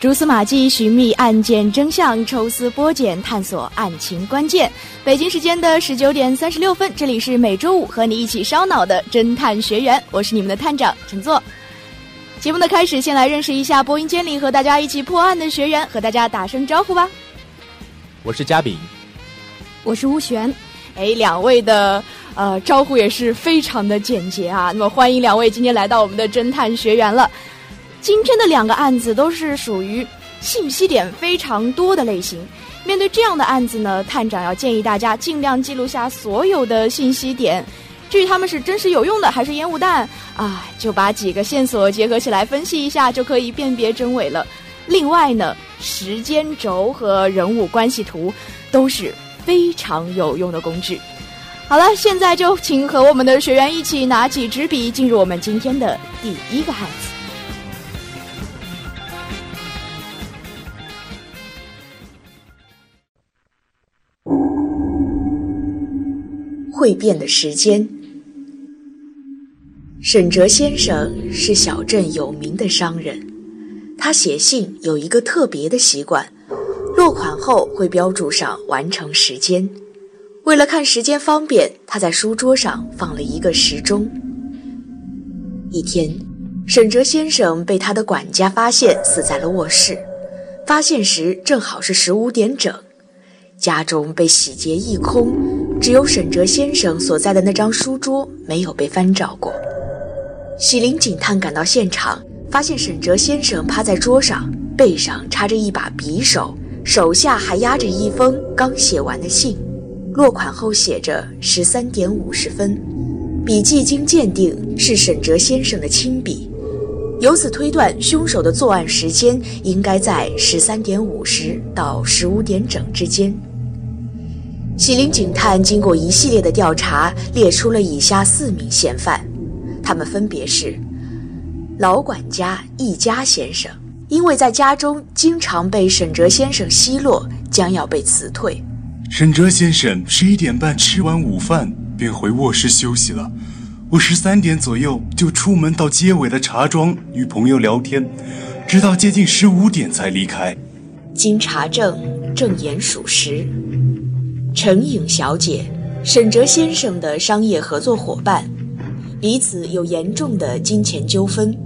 蛛丝马迹，寻觅案件真相；抽丝剥茧，探索案情关键。北京时间的十九点三十六分，这里是每周五和你一起烧脑的侦探学员，我是你们的探长陈作。节目的开始，先来认识一下播音间里和大家一起破案的学员，和大家打声招呼吧。我是嘉炳，我是吴璇。哎，两位的呃招呼也是非常的简洁啊。那么欢迎两位今天来到我们的侦探学员了。今天的两个案子都是属于信息点非常多的类型。面对这样的案子呢，探长要建议大家尽量记录下所有的信息点。至于他们是真实有用的还是烟雾弹啊，就把几个线索结合起来分析一下，就可以辨别真伪了。另外呢，时间轴和人物关系图都是非常有用的工具。好了，现在就请和我们的学员一起拿起纸笔，进入我们今天的第一个案子。会变的时间。沈哲先生是小镇有名的商人，他写信有一个特别的习惯，落款后会标注上完成时间。为了看时间方便，他在书桌上放了一个时钟。一天，沈哲先生被他的管家发现死在了卧室，发现时正好是十五点整，家中被洗劫一空。只有沈哲先生所在的那张书桌没有被翻找过。喜林警探赶到现场，发现沈哲先生趴在桌上，背上插着一把匕首，手下还压着一封刚写完的信，落款后写着十三点五十分，笔迹经鉴定是沈哲先生的亲笔，由此推断凶手的作案时间应该在十三点五十到十五点整之间。喜林警探经过一系列的调查，列出了以下四名嫌犯，他们分别是：老管家易家先生，因为在家中经常被沈哲先生奚落，将要被辞退。沈哲先生十一点半吃完午饭便回卧室休息了，我十三点左右就出门到街尾的茶庄与朋友聊天，直到接近十五点才离开。经查证，证言属实。陈颖小姐，沈哲先生的商业合作伙伴，彼此有严重的金钱纠纷。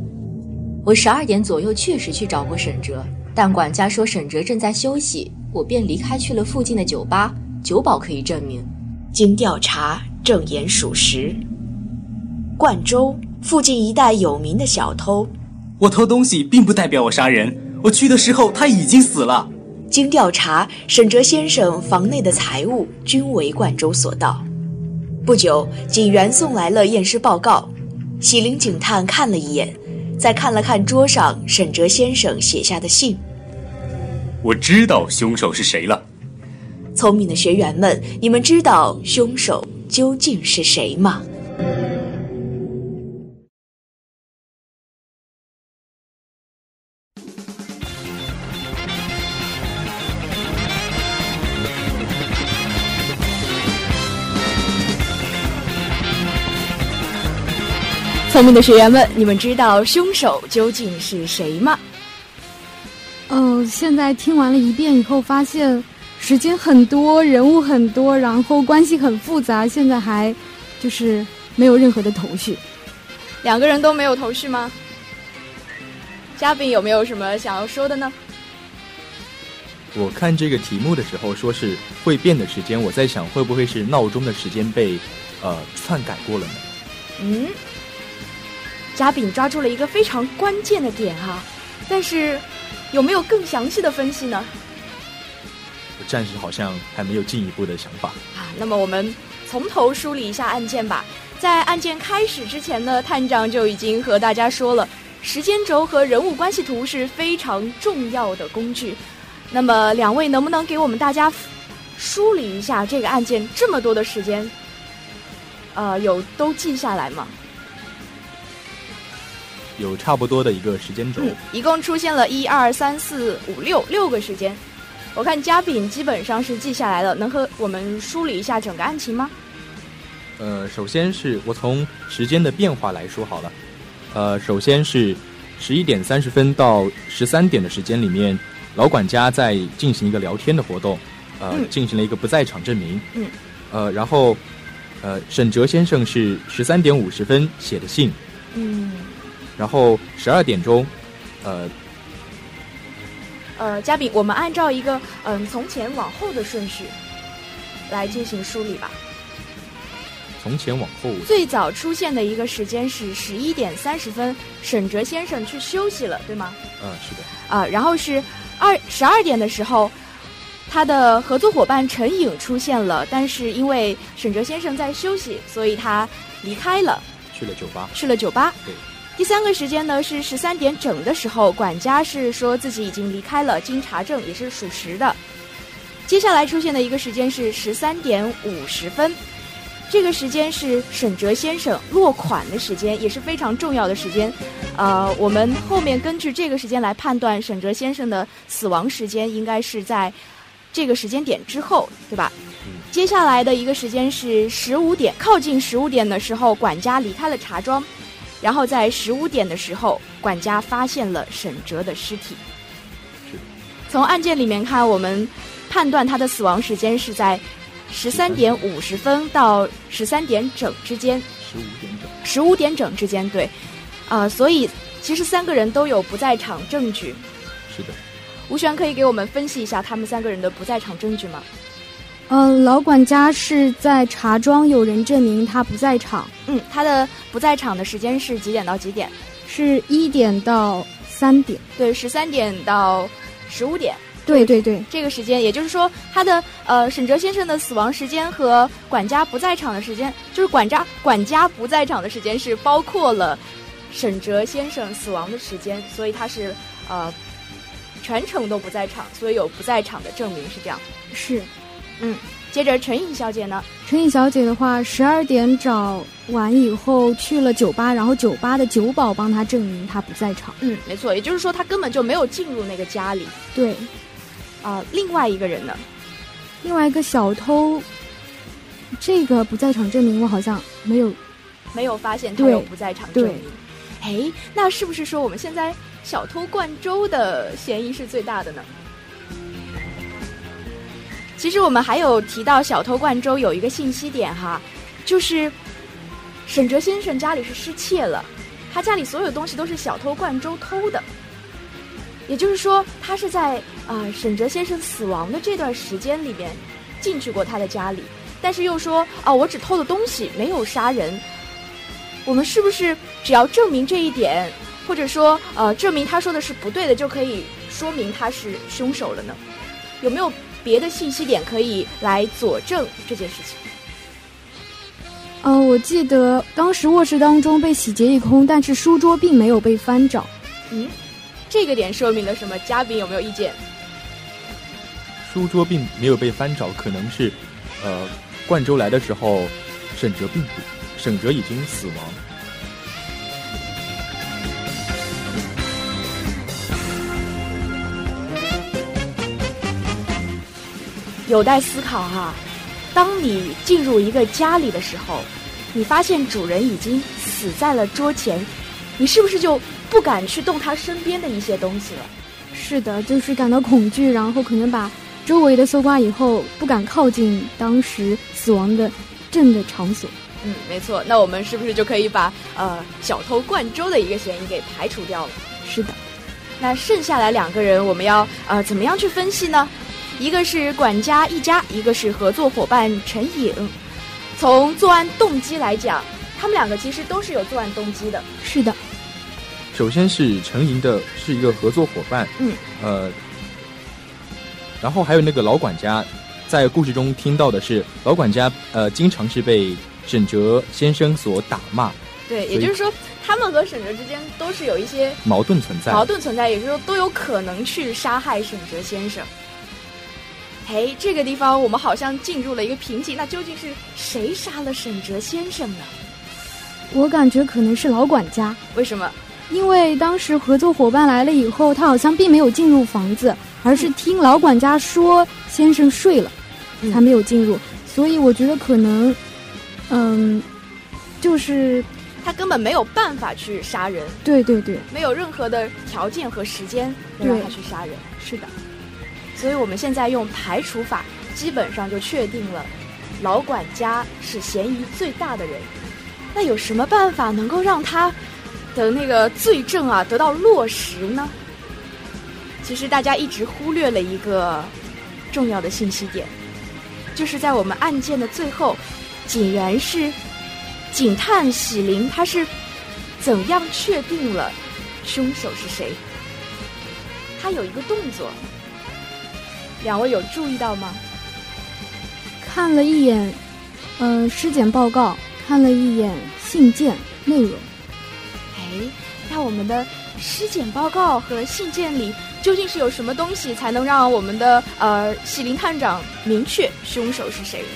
我十二点左右确实去找过沈哲，但管家说沈哲正在休息，我便离开去了附近的酒吧，酒保可以证明。经调查，证言属实。冠州附近一带有名的小偷，我偷东西并不代表我杀人，我去的时候他已经死了。经调查，沈哲先生房内的财物均为冠州所盗。不久，警员送来了验尸报告。喜林警探看了一眼，再看了看桌上沈哲先生写下的信。我知道凶手是谁了。聪明的学员们，你们知道凶手究竟是谁吗？聪明的学员们，你们知道凶手究竟是谁吗？嗯，现在听完了一遍以后，发现时间很多，人物很多，然后关系很复杂，现在还就是没有任何的头绪。两个人都没有头绪吗？嘉宾有没有什么想要说的呢？我看这个题目的时候说是会变的时间，我在想会不会是闹钟的时间被呃篡改过了呢？嗯。嘉宾抓住了一个非常关键的点哈，但是有没有更详细的分析呢？我暂时好像还没有进一步的想法。啊，那么我们从头梳理一下案件吧。在案件开始之前呢，探长就已经和大家说了，时间轴和人物关系图是非常重要的工具。那么两位能不能给我们大家梳理一下这个案件这么多的时间？呃，有都记下来吗？有差不多的一个时间轴，嗯，一共出现了一二三四五六六个时间。我看嘉宾基本上是记下来了，能和我们梳理一下整个案情吗？呃，首先是我从时间的变化来说好了。呃，首先是十一点三十分到十三点的时间里面，老管家在进行一个聊天的活动，呃，嗯进行了一个不在场证明。嗯。呃，然后，呃，沈哲先生是十三点五十分写的信，嗯，然后十二点钟，呃，呃，嘉宾，我们按照一个嗯从前往后的顺序来进行梳理吧。从前往后，最早出现的一个时间是十一点三十分，沈哲先生去休息了，对吗？嗯，是的，啊，然后是二十二点的时候，他的合作伙伴陈颖出现了，但是因为沈哲先生在休息，所以他离开了，去了酒吧。去了酒吧。对。第三个时间呢是十三点整的时候，管家是说自己已经离开了，经查证也是属实的。接下来出现的一个时间是十三点五十分，这个时间是沈哲先生落款的时间，也是非常重要的时间。呃，我们后面根据这个时间来判断沈哲先生的死亡时间，应该是在这个时间点之后，对吧？接下来的一个时间是十五点，靠近十五点的时候，管家离开了茶庄，然后在十五点的时候，管家发现了沈哲的尸体。从案件里面看，我们判断他的死亡时间是在十三点五十分到十三点整之间，十五点整。十五点整之间，对，啊、所以其实三个人都有不在场证据。是的，吴璇可以给我们分析一下他们三个人的不在场证据吗？嗯、老管家是在茶庄有人证明他不在场，嗯，他的不在场的时间是几点到几点？是一点到三点。对，十三点到十五点对对对，这个时间，也就是说，他的呃沈哲先生的死亡时间和管家不在场的时间，就是管家管家不在场的时间是包括了沈哲先生死亡的时间，所以他是呃全程都不在场，所以有不在场的证明是这样。是。接着陈颖小姐呢，陈颖小姐的话，十二点找完以后去了酒吧，然后酒吧的酒保帮她证明她不在场。嗯，没错，也就是说她根本就没有进入那个家里。对，啊、另外一个人呢，另外一个小偷，这个不在场证明我好像没有。没有发现他有不在场证明。哎，那是不是说我们现在小偷灌粥的嫌疑是最大的呢？其实我们还有提到小偷灌粥有一个信息点哈，就是沈哲先生家里是失窃了，他家里所有东西都是小偷灌粥偷的。也就是说，他是在呃沈哲先生死亡的这段时间里面进去过他的家里，但是又说啊、我只偷了东西，没有杀人。我们是不是只要证明这一点，或者说呃证明他说的是不对的，就可以说明他是凶手了呢？有没有别的信息点可以来佐证这件事情？呃，我记得当时卧室当中被洗劫一空，但是书桌并没有被翻找。嗯，这个点说明了什么？嘉宾有没有意见？书桌并没有被翻找，可能是，呃，冠州来的时候，沈哲并不，沈哲已经死亡。有待思考哈、当你进入一个家里的时候，你发现主人已经死在了桌前，你是不是就不敢去动他身边的一些东西了？是的，就是感到恐惧，然后可能把周围的搜刮以后，不敢靠近当时死亡的镇的场所。嗯，没错。那我们是不是就可以把呃小偷灌粥的一个嫌疑给排除掉了？是的，那剩下来两个人，我们要呃怎么样去分析呢？一个是管家一家，一个是合作伙伴陈颖。从作案动机来讲，他们两个其实都是有作案动机的。是的，首先是陈莹的是一个合作伙伴，嗯，呃，然后还有那个老管家，在故事中听到的是老管家，呃，经常是被沈哲先生所打骂，对，也就是说，他们和沈哲之间都是有一些矛盾存在。矛盾存在，也就是说都有可能去杀害沈哲先生。嘿，这个地方我们好像进入了一个瓶颈，那究竟是谁杀了沈哲先生呢？我感觉可能是老管家，为什么？因为当时合作伙伴来了以后，他好像并没有进入房子，而是听老管家说先生睡了，嗯才没有进入。所以我觉得可能，嗯，就是他根本没有办法去杀人，对对对，没有任何的条件和时间让他去杀人。是的，所以我们现在用排除法，基本上就确定了老管家是嫌疑最大的人。那有什么办法能够让他的那个罪证啊得到落实呢？其实大家一直忽略了一个重要的信息点，就是在我们案件的最后，竟然是警探喜林他是怎样确定了凶手是谁？他有一个动作，两位有注意到吗？看了一眼，呃，尸检报告，看了一眼信件内容。哎，那我们的尸检报告和信件里究竟是有什么东西，才能让我们的呃喜林探长明确凶手是谁呢？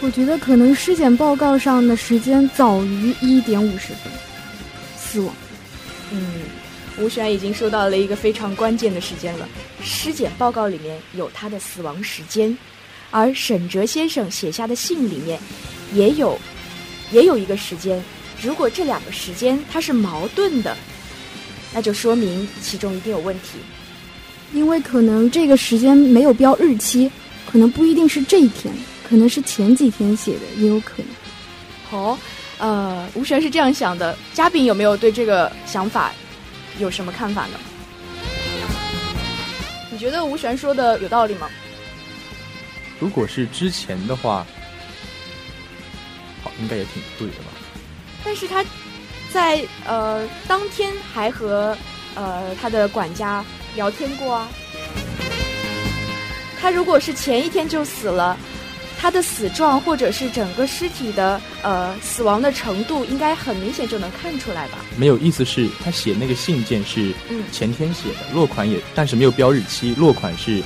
我觉得可能尸检报告上的时间早于一点五十分死亡。嗯，吴璇已经收到了一个非常关键的时间了，尸检报告里面有他的死亡时间，而沈哲先生写下的信里面也有也有一个时间。如果这两个时间它是矛盾的，那就说明其中一定有问题。因为可能这个时间没有标日期，可能不一定是这一天，可能是前几天写的，也有可能。哦，呃，吴璇是这样想的，嘉宾有没有对这个想法有什么看法呢？你觉得吴璇说的有道理吗？如果是之前的话，好，应该也挺对的吧？但是他在呃当天还和呃他的管家聊天过啊。他如果是前一天就死了，他的死状或者是整个尸体的呃死亡的程度，应该很明显就能看出来吧？没有，意思是他写那个信件是嗯前天写的，落款也，但是没有标日期，落款是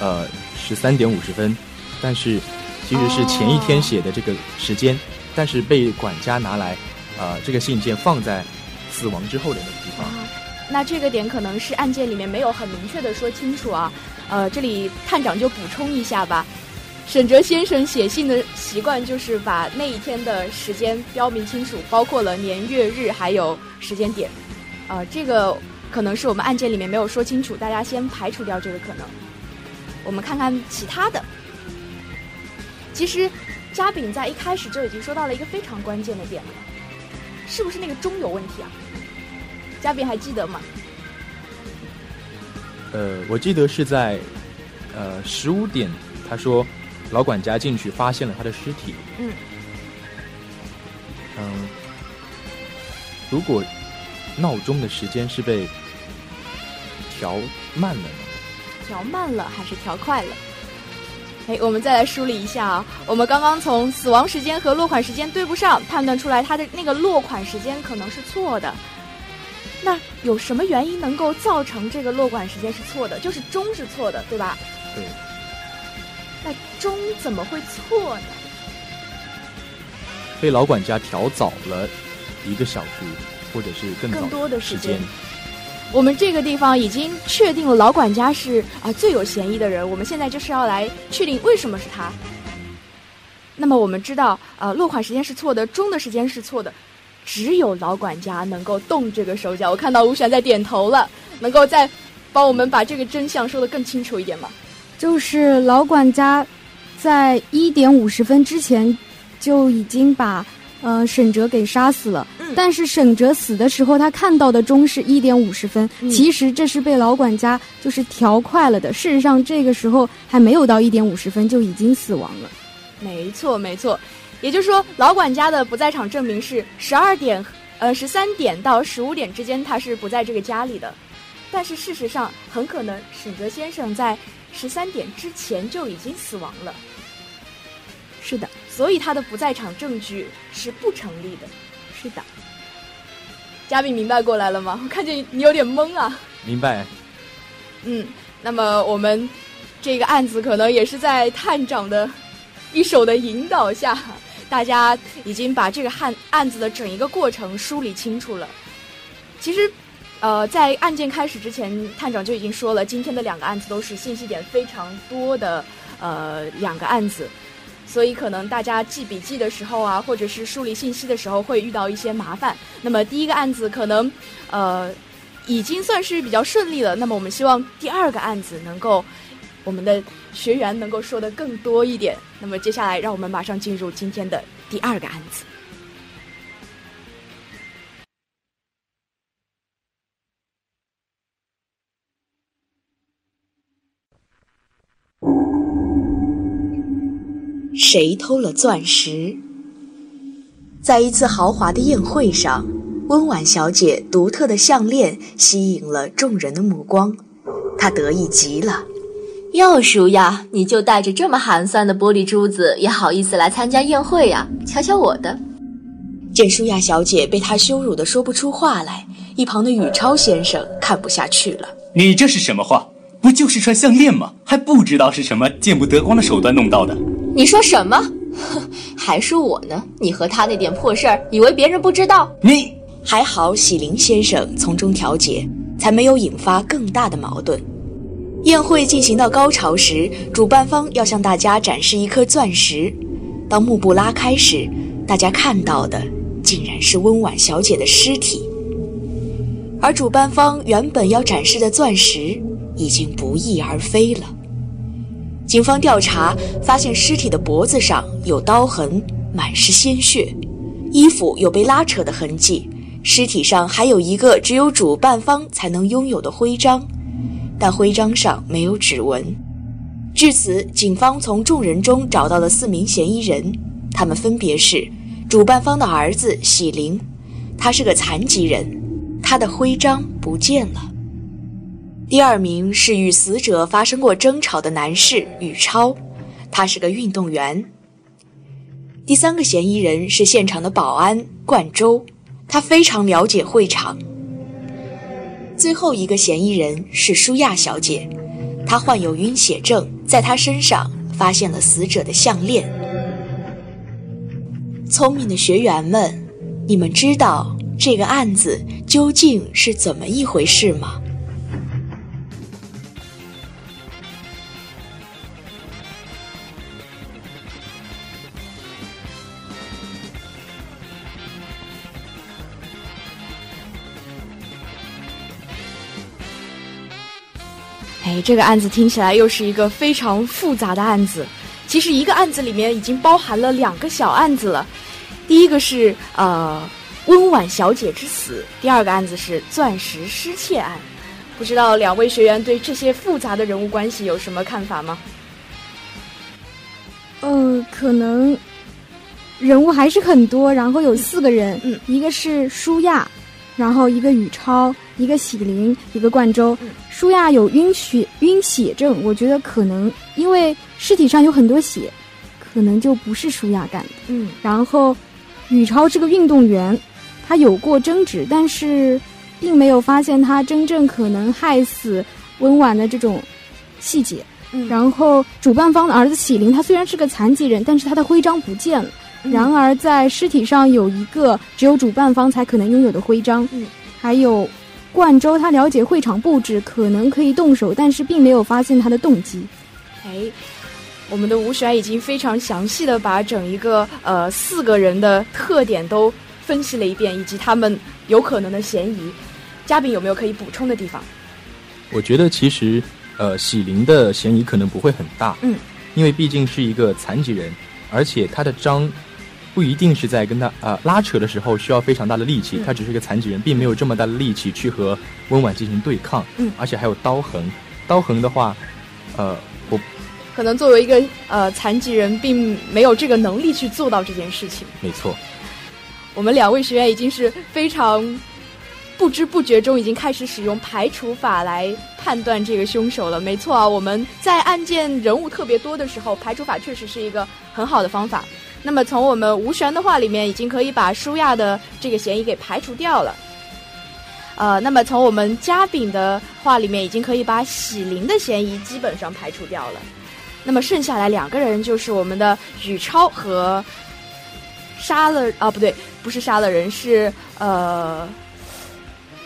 呃十三点五十分，但是其实是前一天写的这个时间，但是被管家拿来呃这个信件放在死亡之后的那个地方。啊，那这个点可能是案件里面没有很明确的说清楚啊。呃，这里探长就补充一下吧。沈哲先生写信的习惯就是把那一天的时间标明清楚，包括了年月日还有时间点。呃，这个可能是我们案件里面没有说清楚，大家先排除掉这个可能。我们看看其他的。其实，嘉炳在一开始就已经说到了一个非常关键的点了，是不是那个钟有问题啊？嘉宾还记得吗？呃，我记得是在呃十五点，他说老管家进去发现了他的尸体。嗯嗯，如果闹钟的时间是被调慢了呢？调慢了还是调快了？哎，我们再来梳理一下啊。我们刚刚从死亡时间和落款时间对不上，判断出来他的那个落款时间可能是错的。那有什么原因能够造成这个落款时间是错的？就是钟是错的，对吧？对。那钟怎么会错呢？被老管家调早了一个小时，或者是更早更多的时时间。我们这个地方已经确定了老管家是啊、最有嫌疑的人，我们现在就是要来确定为什么是他。那么我们知道，呃，落款时间是错的，钟的时间是错的，只有老管家能够动这个手脚。我看到吴璇在点头了，能够再帮我们把这个真相说得更清楚一点吗？就是老管家在一点五十分之前就已经把呃沈哲给杀死了，嗯但是沈哲死的时候他看到的钟是一点五十分，嗯其实这是被老管家就是调快了的。事实上这个时候还没有到一点五十分就已经死亡了。没错，没错。也就是说，老管家的不在场证明是十二点，呃，十三点到十五点之间他是不在这个家里的，但是事实上很可能沈哲先生在十三点之前就已经死亡了。是的，所以他的不在场证据是不成立的。是的，嘉宾明白过来了吗？我看见你有点懵啊。明白。嗯，那么我们这个案子可能也是在探长的一手的引导下，大家已经把这个案案子的整一个过程梳理清楚了。其实，呃，在案件开始之前，探长就已经说了，今天的两个案子都是信息点非常多的呃两个案子，所以可能大家记笔记的时候啊，或者是梳理信息的时候会遇到一些麻烦。那么第一个案子可能呃。已经算是比较顺利了。那么我们希望第二个案子能够，我们的学员能够说的更多一点。那么接下来，让我们马上进入今天的第二个案子。谁偷了钻石？在一次豪华的宴会上。温婉小姐独特的项链吸引了众人的目光，她得意极了。要，舒亚，你就带着这么寒酸的玻璃珠子，也好意思来参加宴会呀？瞧瞧我的！见舒亚小姐被他羞辱的说不出话来，一旁的宇超先生看不下去了。你这是什么话？不就是串项链吗？还不知道是什么见不得光的手段弄到的？你说什么？哼，还说我呢？你和他那点破事儿，以为别人不知道？你。还好，喜林先生从中调解，才没有引发更大的矛盾。宴会进行到高潮时，主办方要向大家展示一颗钻石。当幕布拉开时，大家看到的竟然是温婉小姐的尸体。而主办方原本要展示的钻石已经不翼而飞了。警方调查发现，尸体的脖子上有刀痕，满是鲜血，衣服有被拉扯的痕迹。尸体上还有一个只有主办方才能拥有的徽章，但徽章上没有指纹。至此，警方从众人中找到了四名嫌疑人，他们分别是主办方的儿子喜林，他是个残疾人，他的徽章不见了；第二名是与死者发生过争吵的男士宇超，他是个运动员；第三个嫌疑人是现场的保安冠周。他非常了解会场。最后一个嫌疑人是舒亚小姐，她患有晕血症，在她身上发现了死者的项链。聪明的学员们，你们知道这个案子究竟是怎么一回事吗？哎，这个案子听起来又是一个非常复杂的案子。其实一个案子里面已经包含了两个小案子了。第一个是呃温婉小姐之死，第二个案子是钻石失窃案。不知道两位学员对这些复杂的人物关系有什么看法吗？呃，可能人物还是很多，然后有四个人，嗯，一个是舒亚，然后一个宇超。一个喜灵，一个冠周。舒亚有晕血晕血症，我觉得可能因为尸体上有很多血，可能就不是舒亚干的。嗯，然后宇超是个运动员，他有过争执，但是并没有发现他真正可能害死温婉的这种细节。嗯，然后主办方的儿子喜灵，他虽然是个残疾人，但是他的徽章不见了。然而在尸体上有一个只有主办方才可能拥有的徽章。嗯，还有。冠州他了解会场布置，可能可以动手，但是并没有发现他的动机。哎，我们的吴璇已经非常详细的把整一个呃四个人的特点都分析了一遍，以及他们有可能的嫌疑。嘉宾有没有可以补充的地方？我觉得其实呃喜林的嫌疑可能不会很大，嗯，因为毕竟是一个残疾人，而且他的章。不一定是在跟他呃拉扯的时候需要非常大的力气，他只是个残疾人，并没有这么大的力气去和温婉进行对抗。嗯，而且还有刀痕，刀痕的话，呃，我可能作为一个呃残疾人，并没有这个能力去做到这件事情。没错，我们两位学员已经是非常不知不觉中已经开始使用排除法来判断这个凶手了。没错啊，我们在案件人物特别多的时候，排除法确实是一个很好的方法。那么从我们吴璇的话里面，已经可以把舒亚的这个嫌疑给排除掉了。呃，那么从我们嘉炳的话里面，已经可以把喜林的嫌疑基本上排除掉了。那么剩下来两个人就是我们的宇超和杀了啊，不对，不是杀了人，是呃，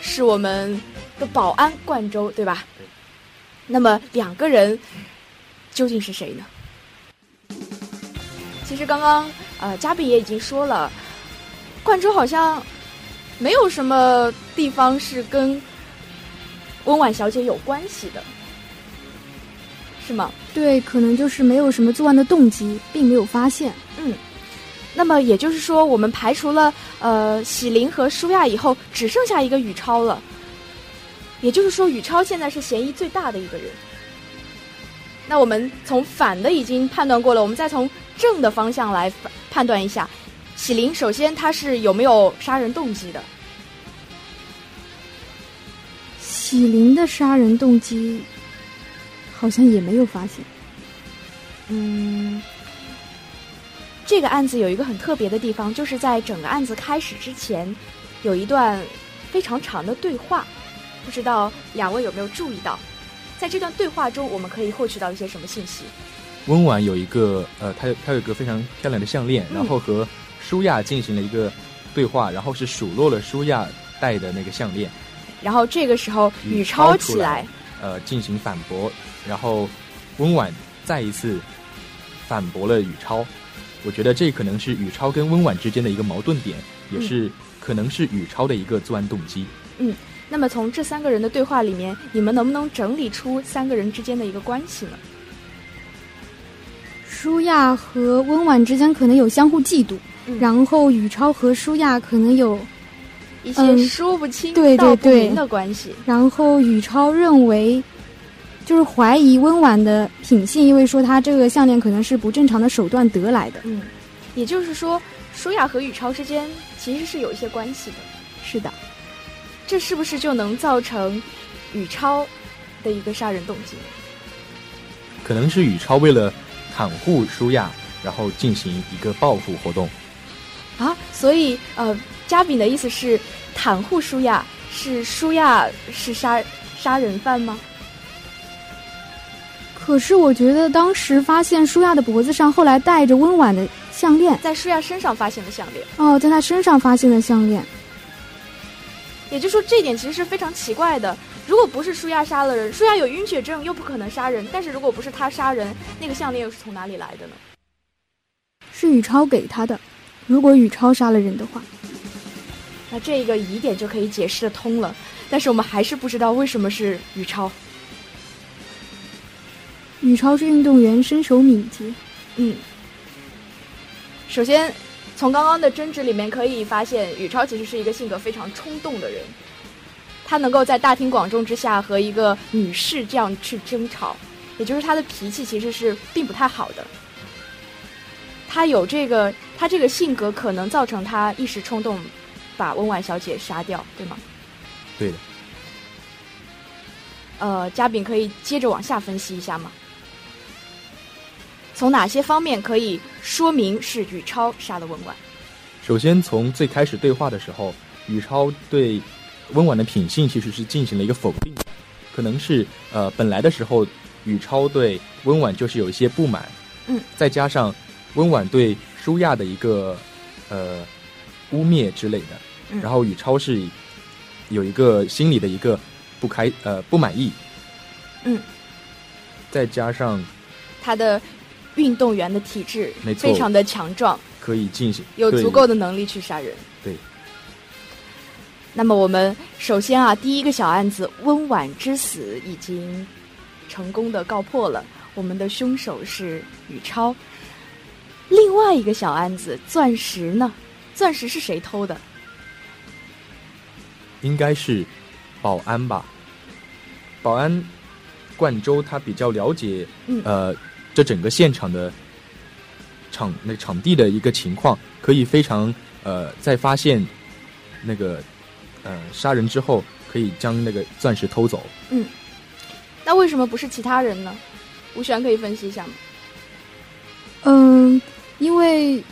是我们的保安冠州，对吧？那么两个人究竟是谁呢？其实刚刚呃，嘉宾也已经说了，冠州好像没有什么地方是跟温婉小姐有关系的，是吗？对，可能就是没有什么作案的动机，并没有发现。嗯，那么也就是说，我们排除了呃喜林和舒亚以后，只剩下一个宇超了。也就是说，宇超现在是嫌疑最大的一个人。那我们从反的已经判断过了，我们再从正的方向来判断一下，喜林首先他是有没有杀人动机的？喜林的杀人动机好像也没有发现。嗯，这个案子有一个很特别的地方，就是在整个案子开始之前，有一段非常长的对话，不知道两位有没有注意到？在这段对话中，我们可以获取到一些什么信息？温婉有一个呃，她她有一个非常漂亮的项链，然后和舒亚进行了一个对话，然后是数落了舒亚戴的那个项链。然后这个时候，宇超起来，呃，进行反驳，然后温婉再一次反驳了宇超。我觉得这可能是宇超跟温婉之间的一个矛盾点，也是可能是宇超的一个作案动机。嗯。那么从这三个人的对话里面，你们能不能整理出三个人之间的一个关系呢？舒亚和温婉之间可能有相互嫉妒，然后宇超和舒亚可能有一些说不清道不明的关系。然后宇超认为，就是怀疑温婉的品性，因为说他这个项链可能是不正常的手段得来的。嗯，也就是说，舒亚和宇超之间其实是有一些关系的。是的。这是不是就能造成宇超的一个杀人动机？可能是宇超为了袒护舒亚，然后进行一个报复活动。啊，所以呃，嘉炳的意思是袒护舒亚，是舒亚是杀杀人犯吗？可是我觉得当时发现舒亚的脖子上后来戴着温婉的项链，在舒亚身上发现的项链。哦，在他身上发现的项链。也就是说，这一点其实是非常奇怪的。如果不是舒亚杀了人，舒亚有晕血症，又不可能杀人。但是如果不是他杀人，那个项链又是从哪里来的呢？是宇超给他的。如果宇超杀了人的话，那这个疑点就可以解释得通了。但是我们还是不知道为什么是宇超。宇超是运动员，身手敏捷。嗯，首先。从刚刚的争执里面可以发现，宇超其实是一个性格非常冲动的人。他能够在大庭广众之下和一个女士这样去争吵，也就是他的脾气其实是并不太好的。他有这个，他这个性格可能造成他一时冲动，把温婉小姐杀掉，对吗？对的。呃，嘉炳可以接着往下分析一下吗？从哪些方面可以说明是宇超杀了温婉？首先，从最开始对话的时候，宇超对温婉的品性其实是进行了一个否定，可能是呃本来的时候，宇超对温婉就是有一些不满，嗯，再加上温婉对舒亚的一个呃污蔑之类的，然后宇超是有一个心里的一个不开呃不满意，嗯，再加上他的。运动员的体质非常的强壮，可以进行有足够的能力去杀人。对。那么我们首先啊，第一个小案子温婉之死已经成功的告破了，我们的凶手是宇超。另外一个小案子钻石呢？钻石是谁偷的？应该是保安吧。保安冠州他比较了解，呃。这整个现场的场那场地的一个情况，可以非常呃，在发现那个呃杀人之后，可以将那个钻石偷走。嗯，那为什么不是其他人呢？吴璇可以分析一下吗？嗯，因为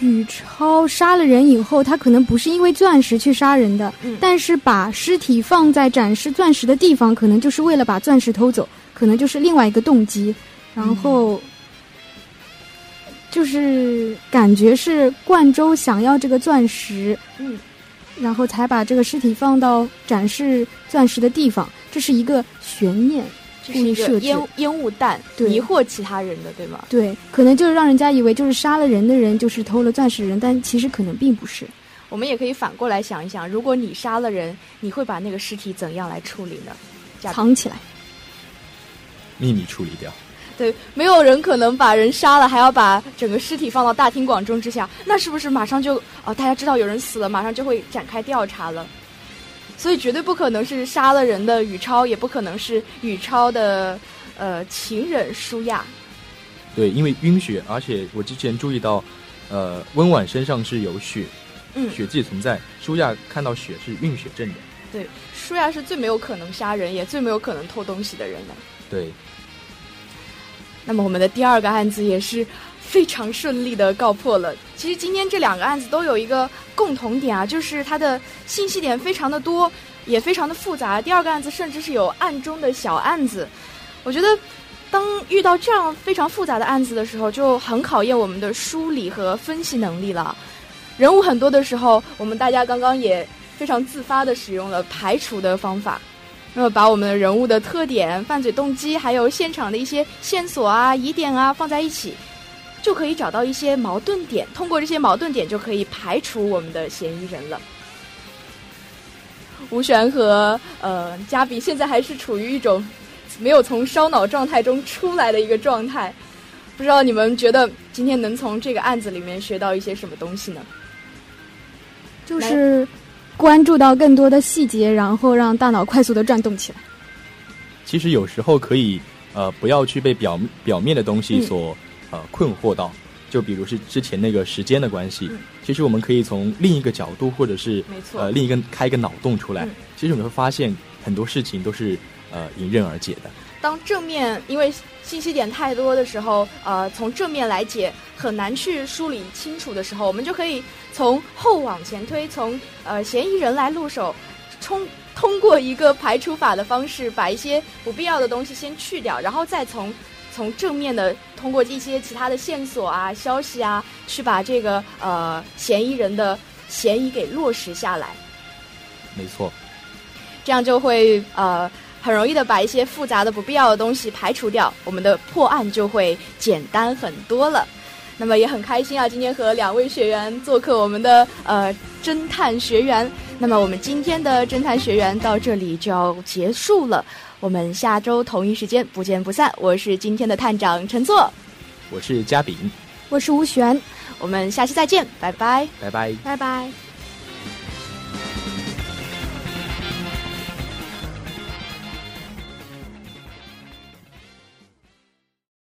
宇超杀了人以后，他可能不是因为钻石去杀人的，嗯但是把尸体放在展示钻石的地方，可能就是为了把钻石偷走，可能就是另外一个动机。然后，就是感觉是冠州想要这个钻石，嗯，然后才把这个尸体放到展示钻石的地方，这是一个悬念。这是一个故意设置烟烟雾弹，对迷惑其他人的，对吗？对，可能就是让人家以为就是杀了人的人就是偷了钻石人，但其实可能并不是。我们也可以反过来想一想，如果你杀了人，你会把那个尸体怎样来处理呢？藏起来。秘密处理掉。对，没有人可能把人杀了，还要把整个尸体放到大庭广众之下，那是不是马上就哦，大家知道有人死了，马上就会展开调查了？所以绝对不可能是杀了人的宇超，也不可能是宇超的呃情人舒亚。对，因为晕血，而且我之前注意到，呃，温婉身上是有血，嗯，血迹存在。舒亚看到血是晕血症的。对，舒亚是最没有可能杀人，也最没有可能偷东西的人了。对，那么我们的第二个案子也是非常顺利的告破了。其实今天这两个案子都有一个共同点啊，就是它的信息点非常的多，也非常的复杂。第二个案子甚至是有暗中的小案子。我觉得，当遇到这样非常复杂的案子的时候，就很考验我们的梳理和分析能力了。人物很多的时候，我们大家刚刚也非常自发的使用了排除的方法。那么把我们人物的特点、犯罪动机，还有现场的一些线索啊、疑点啊放在一起，就可以找到一些矛盾点。通过这些矛盾点，就可以排除我们的嫌疑人了。吴璇和呃嘉比现在还是处于一种没有从烧脑状态中出来的一个状态，不知道你们觉得今天能从这个案子里面学到一些什么东西呢？就是关注到更多的细节，然后让大脑快速的转动起来。其实有时候可以呃不要去被表表面的东西嗯所、呃困惑到，就比如是之前那个时间的关系，嗯其实我们可以从另一个角度或者是呃另一个开一个脑洞出来，嗯其实我们会发现很多事情都是呃迎刃而解的。当正面因为信息点太多的时候，呃，从正面来解很难去梳理清楚的时候，我们就可以从后往前推，从呃嫌疑人来入手，冲通过一个排除法的方式，把一些不必要的东西先去掉，然后再从从正面的通过一些其他的线索啊、消息啊，去把这个呃嫌疑人的嫌疑给落实下来。没错，这样就会呃很容易的把一些复杂的不必要的东西排除掉，我们的破案就会简单很多了。那么也很开心啊，今天和两位学员做客我们的呃侦探学员。那么我们今天的侦探学员到这里就要结束了，我们下周同一时间不见不散。我是今天的探长陈作，我是嘉炳，我是吴璇，我们下期再见，拜拜。拜拜。拜拜。